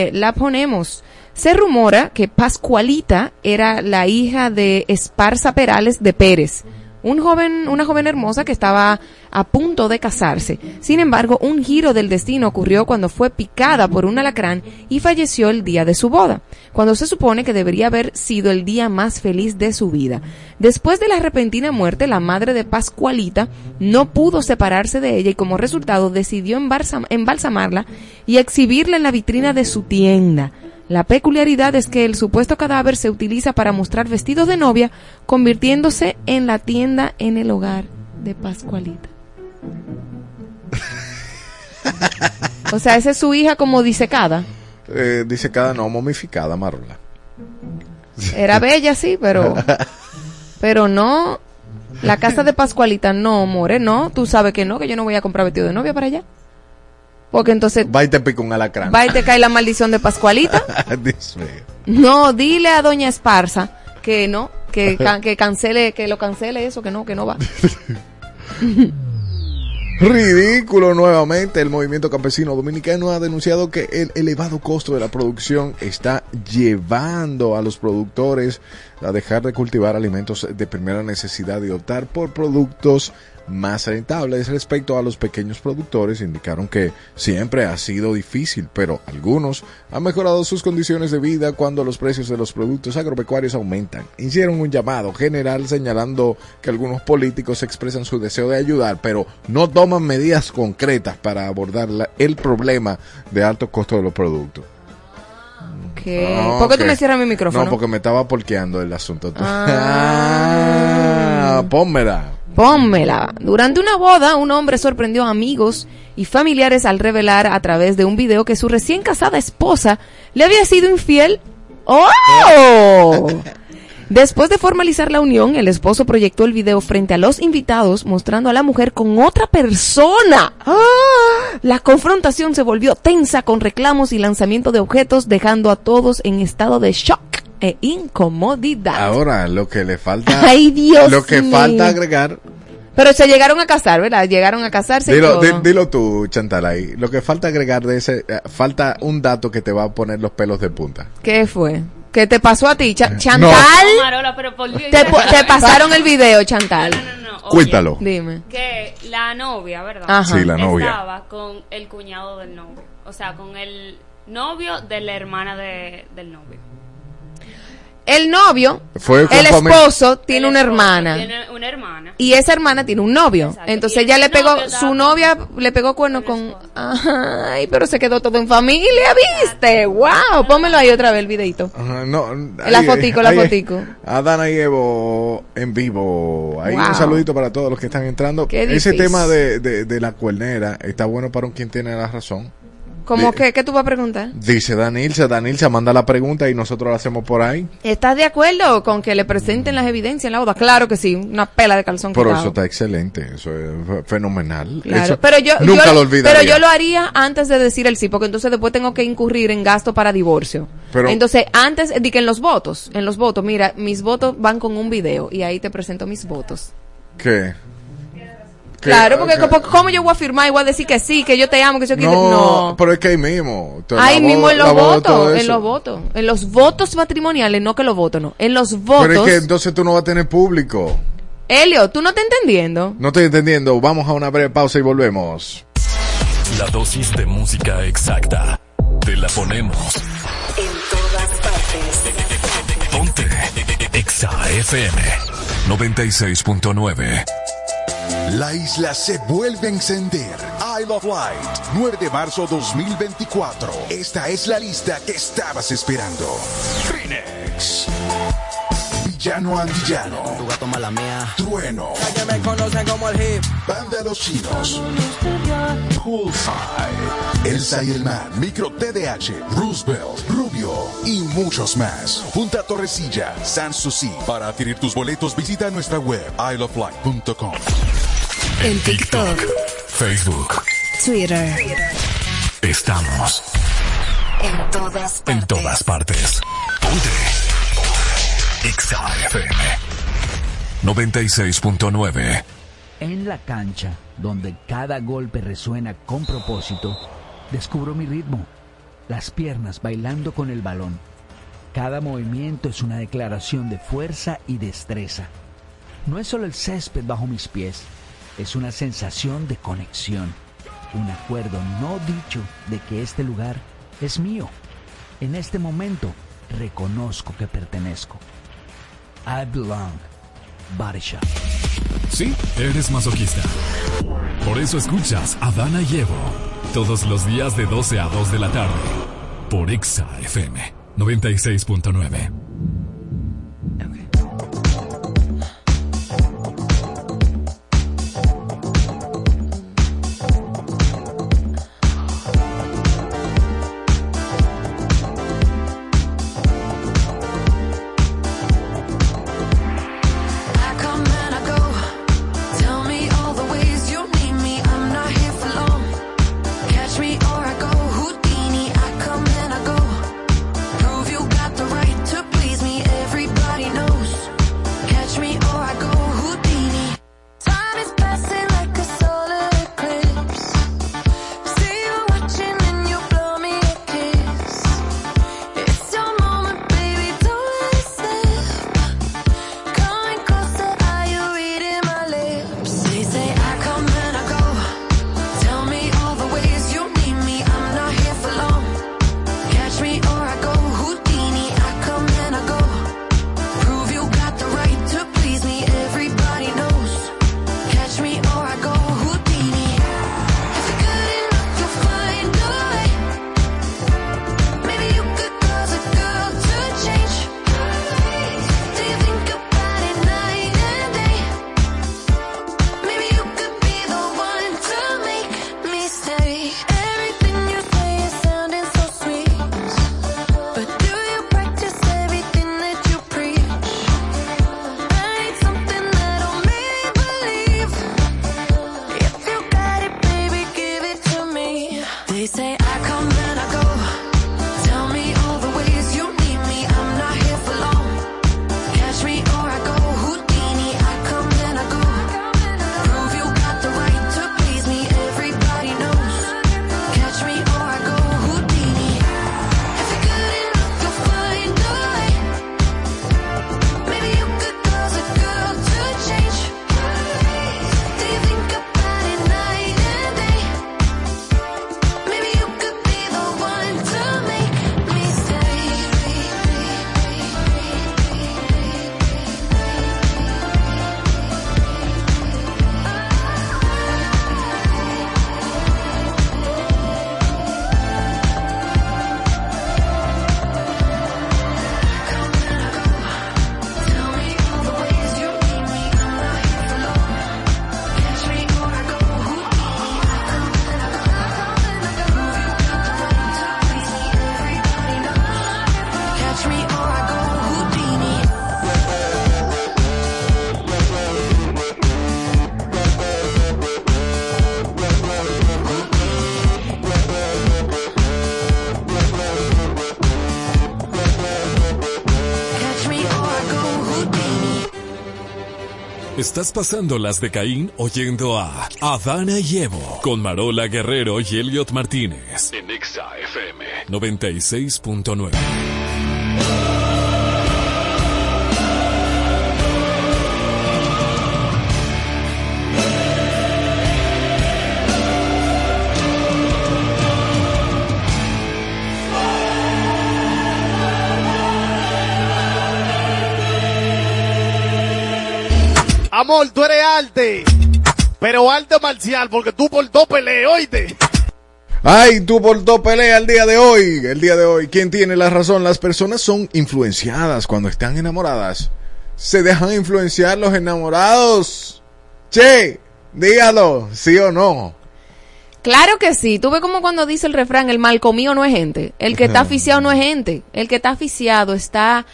dónde la ponemos? Se rumora que Pascualita era la hija de Esparza Perales de Pérez, una joven hermosa que estaba a punto de casarse. Sin embargo, un giro del destino ocurrió cuando fue picada por un alacrán y falleció el día de su boda, cuando se supone que debería haber sido el día más feliz de su vida. Después de la repentina muerte, la madre de Pascualita no pudo separarse de ella y como resultado decidió embalsam- embalsamarla y exhibirla en la vitrina de su tienda. La peculiaridad es que el supuesto cadáver se utiliza para mostrar vestidos de novia, convirtiéndose en la tienda en el hogar de Pascualita. O sea, esa es su hija como disecada. Eh, dice cada no momificada, Marola. Era bella, sí, pero. Pero no. La casa de Pascualita, no, more, no. Tú sabes que no, que yo no voy a comprar vestido de novia para allá. Porque entonces Va y te pica un alacrán. va y te cae la maldición de Pascualita. Dios mío. No, dile a Doña Esparza que no, que, que cancele, que lo cancele eso, que no, que no va. Ridículo nuevamente. El movimiento campesino dominicano ha denunciado que el elevado costo de la producción está llevando a los productores a dejar de cultivar alimentos de primera necesidad y optar por productos más rentables respecto a los pequeños productores. Indicaron que siempre ha sido difícil, pero algunos han mejorado sus condiciones de vida cuando los precios de los productos agropecuarios aumentan. Hicieron un llamado general señalando que algunos políticos expresan su deseo de ayudar, pero no toman medidas concretas para abordar la- el problema de alto costo de los productos. Ah, ¿Por qué tú me cierras mi micrófono? No, porque me estaba porqueando el asunto. Ah. Ah, pónmela. Pónmela. Durante una boda, un hombre sorprendió a amigos y familiares al revelar a través de un video que su recién casada esposa le había sido infiel. ¡Oh! Después de formalizar la unión, el esposo proyectó el video frente a los invitados mostrando a la mujer con otra persona. ¡Ah! La confrontación se volvió tensa con reclamos y lanzamiento de objetos, dejando a todos en estado de shock e incomodidad. Ahora, lo que le falta. Ay, Dios Lo que mío. falta agregar. Pero se llegaron a casar, ¿verdad? Llegaron a casarse y Dilo, todo. dilo tú, Chantal, ahí. Lo que falta agregar de ese. eh, falta un dato que te va a poner los pelos de punta. ¿Qué fue? ¿Qué te pasó a ti? Cha- Chantal, Marola, pero por Dios. te, po- te pasaron el video, Chantal. No, no, no. Oye, Cuéntalo. Dime. Que la novia, ¿verdad? Ajá. Sí, la novia. Estaba con el cuñado del novio. O sea, con el novio de la hermana de, del novio. El novio, Fue el esposo, tiene El una esposo hermana. Tiene una hermana. Y esa hermana tiene un novio. Exacto. Entonces Y ella el le pegó, novio su estaba novia le pegó cuerno con. Ay, pero se quedó todo en familia, ¿viste? Wow, pónmelo ahí otra vez el videito. Ajá, no, La ahí, fotico, la ahí, fotico. Adana y Evo en vivo. Ahí Wow. un saludito para todos los que están entrando. Qué Ese difícil. tema de, de, de la cuernera está bueno para un quien tiene la razón. ¿Cómo que, qué tú vas a preguntar? Dice Danilza, Danilza manda la pregunta y nosotros la hacemos por ahí. ¿Estás de acuerdo con que le presenten las evidencias en la boda? Claro que sí, una pela de calzón Pero quitado. eso está excelente, eso es fenomenal. Claro, Eso pero yo, nunca yo- lo olvidaría. Pero yo lo haría antes de decir el sí, porque entonces después tengo que incurrir en gasto para divorcio. Pero- entonces, antes, di que en los votos, en los votos, mira, mis votos van con un video y ahí te presento mis votos. ¿Qué? Claro, porque ¿Qué? como- ¿cómo yo voy a firmar y voy a decir que sí, que yo te amo, que yo quiero... No, No. pero es que ahí mismo. Ahí mismo en los votos, en los votos, en los votos matrimoniales, no que los votos, no, en los Pero votos. es que entonces tú no vas a tener público. Elio, ¿tú no estás entendiendo? No estoy entendiendo. Vamos a una breve pausa y volvemos. La dosis de música exacta. Te la ponemos. En todas partes. Ponte. Exa FM 96.9. La isla se vuelve a encender. Isle of Light, 9 de marzo 2024. Esta es la lista que estabas esperando. Phoenix. Villano Antillano. Tu gato mala mía. Trueno. Que me conocen como el hip. Banda Los Chinos. Poolside. Elsa y el Man. Micro TDH. Roosevelt. Rubio. Y muchos más. Punta Torrecilla. Sanssouci. Para adquirir tus boletos visita nuestra web isleoflight.com. En TikTok, Facebook, Twitter. estamos En todas partes. en todas partes. Ponte. Exa FM 96.9. En la cancha, donde cada golpe resuena con propósito, descubro mi ritmo, las piernas bailando con el balón. Cada movimiento es una declaración de fuerza y destreza. No es solo el césped bajo mis pies, es una sensación de conexión, un acuerdo no dicho de que este lugar es mío. En este momento reconozco que pertenezco. I belong. Body. Sí, eres masoquista. Por eso escuchas a Dana y Evo todos los días de 12 a 2 de la tarde por Exa FM 96.9. Estás pasando las de Caín oyendo a Adana y Evo con Marola Guerrero y Elliot Martínez en Exa FM 96.9. Amor, tú eres arte. Pero arte marcial, porque tú por dos peleas, oíste. Ay, tú por dos peleas el día de hoy. El día de hoy, ¿quién tiene la razón? Las personas son influenciadas cuando están enamoradas. Se dejan influenciar los enamorados. Che, dígalo, sí o no. Claro que sí. Tú ves como cuando dice el refrán, el mal comido no es gente. El que está aficiado no es gente. El que está aficiado está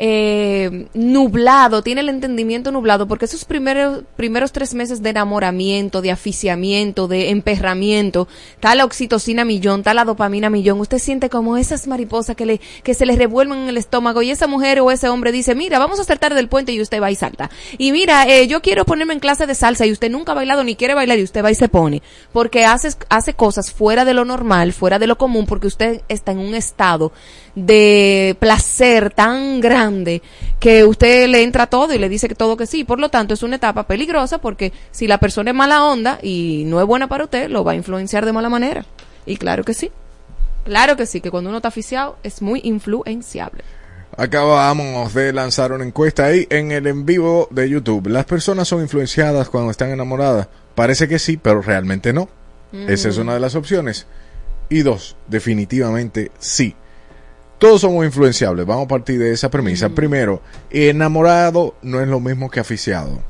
eh, nublado, tiene el entendimiento nublado, porque esos primeros, primeros tres meses de enamoramiento, de aficiamiento, de emperramiento, está la oxitocina millón, está la dopamina millón, usted siente como esas mariposas que, le, que se le revuelven en el estómago y esa mujer o ese hombre dice, mira, vamos a saltar del puente y usted va y salta. Y mira, eh, yo quiero ponerme en clase de salsa y usted nunca ha bailado ni quiere bailar y usted va y se pone, porque hace, hace cosas fuera de lo normal, fuera de lo común, porque usted está en un estado de placer tan grande que usted le entra todo y le dice que todo que sí. Por lo tanto, es una etapa peligrosa porque si la persona es mala onda y no es buena para usted, lo va a influenciar de mala manera. Y claro que sí. Claro que sí, que cuando uno está aficiado es muy influenciable. Acabamos de lanzar una encuesta ahí en el en vivo de YouTube. ¿Las personas son influenciadas cuando están enamoradas? Parece que sí, pero realmente no. Esa es una de las opciones. Y dos, definitivamente sí. Todos somos influenciables. Vamos a partir de esa premisa. Primero, enamorado no es lo mismo que aficiado.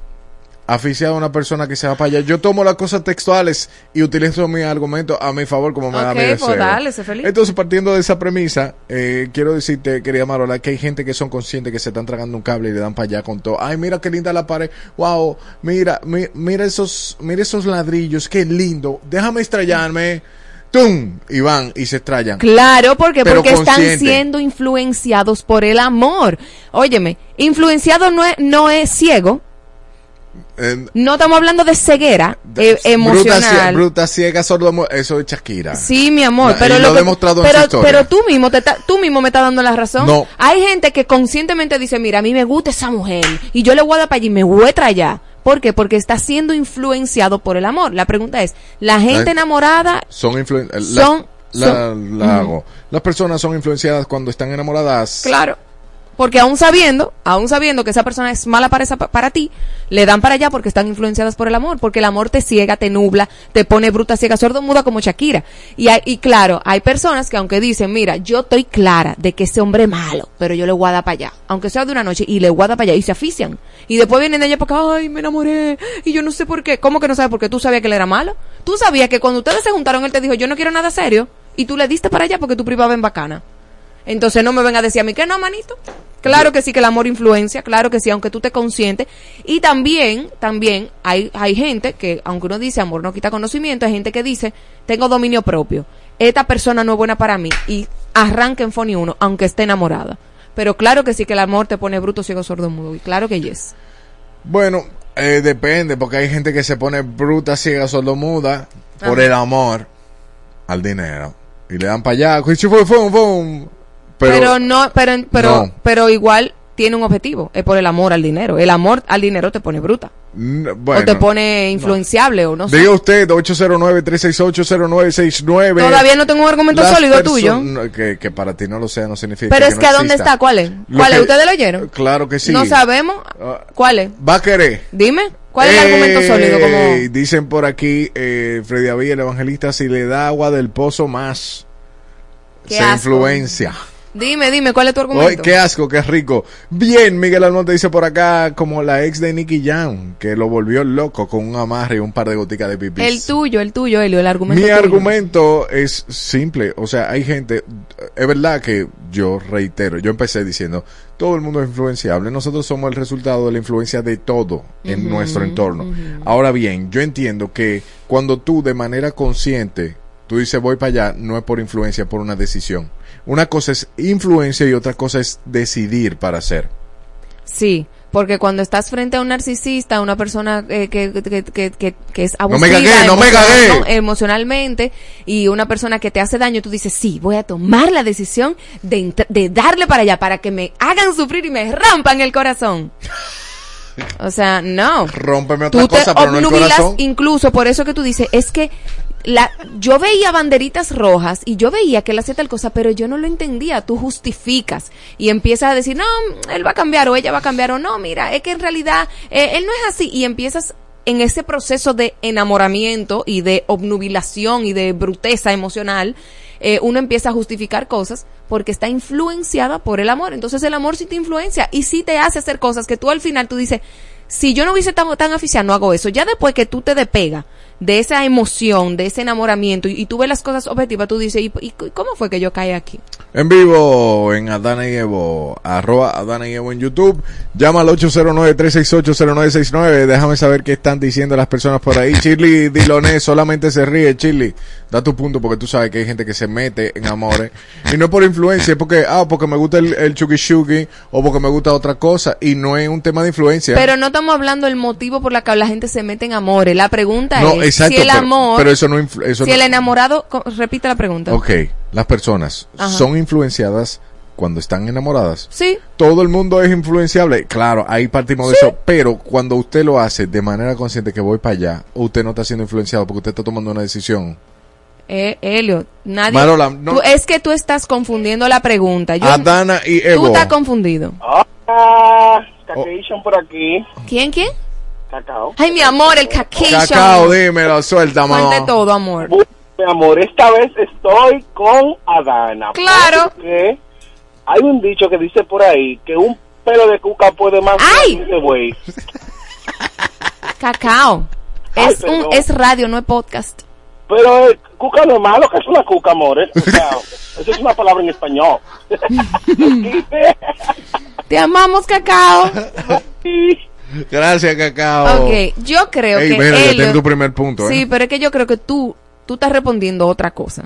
Aficiado es una persona que se va para allá. Yo tomo las cosas textuales y utilizo mi argumento a mi favor como me da mi Ok, deseo. pues dale, sé feliz. Entonces, partiendo de esa premisa, eh, quiero decirte, querida Marola, que hay gente que son conscientes que se están tragando un cable y le dan para allá con todo. Ay, mira qué linda la pared. Wow, mira, mi- mira esos, mira esos ladrillos, qué lindo. Déjame estrellarme. ¡Tum! Y van y se estrellan. Claro, porque Pero porque están siendo influenciados por el amor. Óyeme, influenciado no es, no es ciego. Eh, No estamos hablando de ceguera eh, bruta, cie- emocional. bruta, ciega, sordo, eso es Shakira. Sí, mi amor, pero lo lo que- ha demostrado en pero, su historia. pero tú mismo te ta- tú mismo me estás dando la razón. No. Hay gente que conscientemente dice, mira, a mí me gusta esa mujer y yo le voy a dar para allí me voy a traer allá. ¿Por qué? Porque está siendo influenciado por el amor. La pregunta es, la gente La- enamorada Son influen- Son- la, son-. Las personas son influenciadas cuando están enamoradas. Claro. Porque aún sabiendo, aún sabiendo que esa persona es mala para, esa, para ti, le dan para allá porque están influenciadas por el amor, porque el amor te ciega, te nubla, te pone bruta, ciega, sordo, muda como Shakira. Y, hay- y claro, hay personas que aunque dicen, mira, yo estoy clara de que ese hombre es malo, pero yo le voy a dar para allá, aunque sea de una noche, y le voy a dar para allá, y se afician. Y después vienen de ella porque, ay, me enamoré, y yo no sé por qué. ¿Cómo que no sabes por qué? ¿Tú sabías que él era malo? ¿Tú sabías que cuando ustedes se juntaron, él te dijo, yo no quiero nada serio, y tú le diste para allá porque tu prima ven bacana? Entonces no me venga a decir a mí que no, manito. Claro que sí que el amor influencia, claro que sí, aunque tú te conscientes. Y también, también hay, hay gente que, aunque uno dice amor no quita conocimiento, hay gente que dice, tengo dominio propio. Esta persona no es buena para mí. Y arranca en Fony uno, aunque esté enamorada. Pero claro que sí que el amor te pone bruto, ciego, sordo, mudo. Y claro que yes. Bueno, eh, depende, porque hay gente que se pone bruta, ciega, sordomuda por Ajá. el amor al dinero. Y le dan para allá. fum, fum, fum. Pero, Pero, no, pero, pero, No. pero igual tiene un objetivo. Es por el amor al dinero. El amor al dinero te pone bruta. n- o te pone influenciable o no sé. Diga usted, 809-368-0969. Todavía no tengo un argumento Las sólido tuyo. Que, que para ti no lo sea, no significa Pero que es que ¿a dónde está? ¿Cuál es? Lo ¿Cuál es? que- ¿Ustedes lo oyeron? Claro que sí. No sabemos. Ah. ¿Cuál es? Va a querer. Dime. ¿Cuál es el argumento Eh, sólido? Como... Dicen por aquí, eh, Freddy David, el evangelista, si le da agua del pozo más, Qué se asco. influencia. Dime, dime, ¿cuál es tu argumento? qué asco, qué rico. Bien, Miguel Almonte dice por acá como la ex de Nicky Jam, que lo volvió loco con un amarre y un par de goticas de pipí. El tuyo, el tuyo, Elio, el argumento Mi tuyo. argumento es simple, o sea, hay gente, es verdad que yo reitero, yo empecé diciendo, todo el mundo es influenciable, nosotros somos el resultado de la influencia de todo en nuestro entorno. Ahora bien, yo entiendo que cuando tú de manera consciente, tú dices voy para allá, no es por influencia, es por una decisión. Una cosa es influencia y otra cosa es decidir para hacer. Sí, porque cuando estás frente a un narcisista, a una persona eh, que, que, que, que, que es No me abusiva no me emocionalmente y una persona que te hace daño, tú dices, sí, voy a tomar la decisión de, de darle para allá, para que me hagan sufrir y me rompan el corazón. O sea, no. Rómpeme otra Tú te cosa, pero no el corazón. incluso por eso que tú dices, es que la, yo veía banderitas rojas y yo veía que él hacía tal cosa, pero yo no lo entendía. Tú justificas y empiezas a decir, no, él va a cambiar o ella va a cambiar o no, mira, es que en realidad eh, él no es así. Y empiezas en ese proceso de enamoramiento y de obnubilación y de bruteza emocional, eh, uno empieza a justificar cosas porque está influenciada por el amor. Entonces el amor sí te influencia y sí te hace hacer cosas que tú al final tú dices, si yo no hubiese tan, tan no hago eso. Ya después que tú te despegas de esa emoción, de ese enamoramiento y, y tú ves las cosas objetivas, tú dices, ¿y, y cómo fue que yo caí aquí? En vivo en Adana y Evo, arroba Adana y Evo en YouTube. Llama al 809-368-0969. Déjame saber qué están diciendo las personas por ahí. Chili Diloné solamente se ríe. Chili, da tu punto porque tú sabes que hay gente que se mete en amores. Y no es por influencia, es porque, ah, porque me gusta el, el chuki chuki o porque me gusta otra cosa. Y no es un tema de influencia. Pero no estamos hablando del motivo por la que la gente se mete en amores. La pregunta No, es exacto, si el amor, pero eso no influ- eso si no- el enamorado, repite la pregunta. Ok, las personas Ajá. son influenciadas cuando están enamoradas. Sí. Todo el mundo es influenciable. Claro, ahí partimos de eso. Pero cuando usted lo hace de manera consciente que voy para allá, usted no está siendo influenciado porque usted está tomando una decisión. Eh, Elio, nadie. Marola, no- tú- es que tú estás confundiendo la pregunta. Yo- Adana y Tú Evo. estás confundido. Ah, Cacation por aquí. ¿Quién, quién? Cacao. Ay, mi amor, el cacation. Cacao, dímelo, suelta, Cuente mamá. todo, amor. Mi amor, esta vez estoy con Adana. Claro. Porque hay un dicho que dice por ahí que un pelo de cuca puede más ¡Ay! que un de buey. Cacao. Ay, Es, un, es radio, no es podcast. Pero eh, cuca no es malo, que es una cuca, amor. ¿eh? O sea, eso es una palabra en español. Te amamos, Cacao. Gracias, Cacao. Ok, yo creo Ey, que mira, ya Elio- tengo tu primer punto, ¿eh? Sí, pero es que yo creo que tú, tú estás respondiendo otra cosa.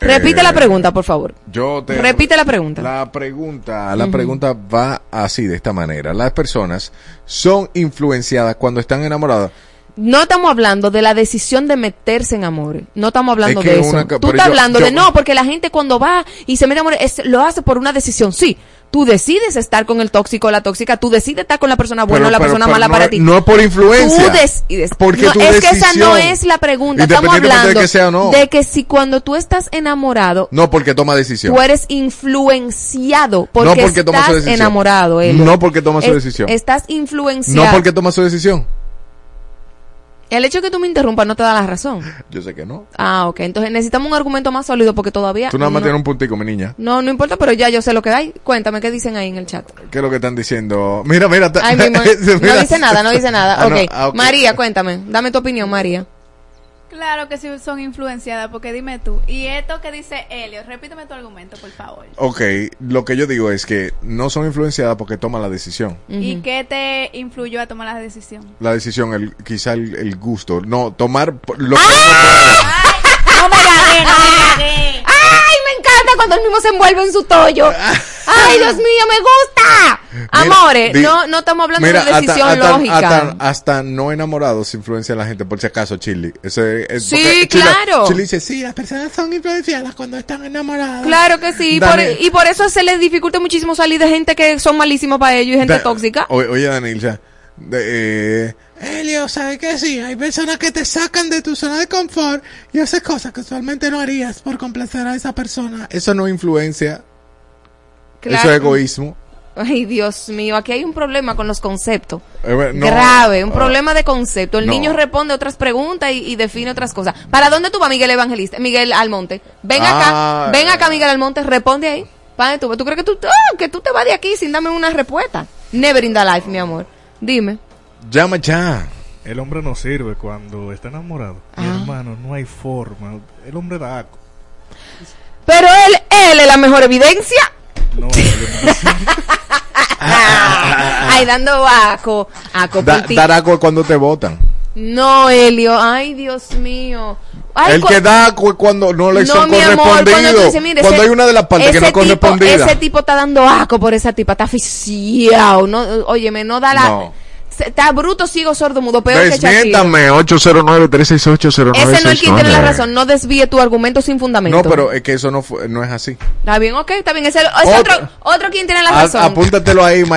Repite Eh, la pregunta, por favor. Yo te Repite la pregunta. La pregunta, la pregunta va así, de esta manera. Las personas son influenciadas cuando están enamoradas. No estamos hablando de la decisión de meterse en amores. No estamos hablando Es que de eso. una Tú estás yo- hablando yo- de no, porque la gente cuando va y se mete en amores es- lo hace por una decisión. Sí, tú decides estar con el tóxico o la tóxica, tú decides estar con la persona buena o la pero- persona pero mala no para ti. no es por influencia. Tú decides. Porque No, tu es que esa no es la pregunta. Estamos independientemente de hablando que sea o no. de que si cuando tú estás enamorado, No porque toma decisión. tú eres influenciado porque, no porque toma su estás decisión. enamorado. No porque toma su Es- decisión. Estás influenciado. No porque toma su decisión. El hecho de que tú me interrumpas no te da la razón. Yo sé que no. Ah, ok. Entonces necesitamos un argumento más sólido porque todavía... Tú nada más no, tienes un puntico, mi niña. no, no importa, pero ya yo sé lo que hay. Cuéntame qué dicen ahí en el chat. ¿Qué es lo que están diciendo? Mira, mira. Ay, mi no dice nada, no dice nada. Ah, no, ok. ah, ok. María, cuéntame. Dame tu opinión, María. Claro que sí son influenciadas, porque dime tú. Y esto que dice Helio, repíteme tu argumento, por favor. Ok, lo que yo digo es que no son influenciadas porque toman la decisión. ¿Y qué te influyó a tomar la decisión? La decisión, el, quizá el, el gusto. No, tomar lo No me cagué, no me cagué. Ay, me encanta cuando el mismo se envuelve en su tollo. Ay, Dios mío, me gusta. Amores, no, no estamos hablando Mira, de una decisión hasta, lógica. hasta- hasta no enamorados influencia a la gente, por si acaso, Chili. Ese, es Sí, Chile- claro. Chile dice, sí, las personas son influenciadas cuando están enamoradas. Claro que sí, por- y por eso se les dificulta muchísimo salir de gente que son malísimos para ellos y gente Da- tóxica. Oye, Danilza, de, eh, Elio, ¿sabes qué? Sí, hay personas que te sacan de tu zona de confort y haces cosas que usualmente no harías por complacer a esa persona. Eso no influencia. Claro. Eso es egoísmo. Ay, Dios mío, aquí hay un problema con los conceptos. Eh, no, Grave, un ah, problema de concepto. El no. niño responde otras preguntas y, y define otras cosas. ¿Para dónde tú vas, Miguel Evangelista? Miguel Almonte. Ven Ah, acá, ven acá, Miguel Almonte, responde ahí. Pa' tú, ¿tú crees que tú, ah, que tú te vas de aquí sin darme una respuesta? Never in the life, mi amor. Dime. Llama ya. El hombre no sirve cuando está enamorado. Mi hermano, no hay forma. El hombre da asco. Pero él, él es la mejor evidencia. No. Ay, dando aco. Aco Da, dar agua cuando te votan. No, Helio. Ay, Dios mío. Ay, el que da cuando no le son mi amor, correspondidos. cuando mire, cuando ese- hay una de las partes que no es correspondida. Tipo, ese tipo está dando asco por esa tipa, está asfixiado. No, óyeme, no da la. No. Está bruto, ciego, sordo, mudo, peor. Desmiéntame, 809-368-0969. Ese no es quien tiene la razón. No desvíe tu argumento sin fundamento. No, pero es que eso no, fue, no es así. Está bien, ok, está bien. Ese es Otro- otro, otro quien tiene la A- razón. apúntatelo ahí mañana.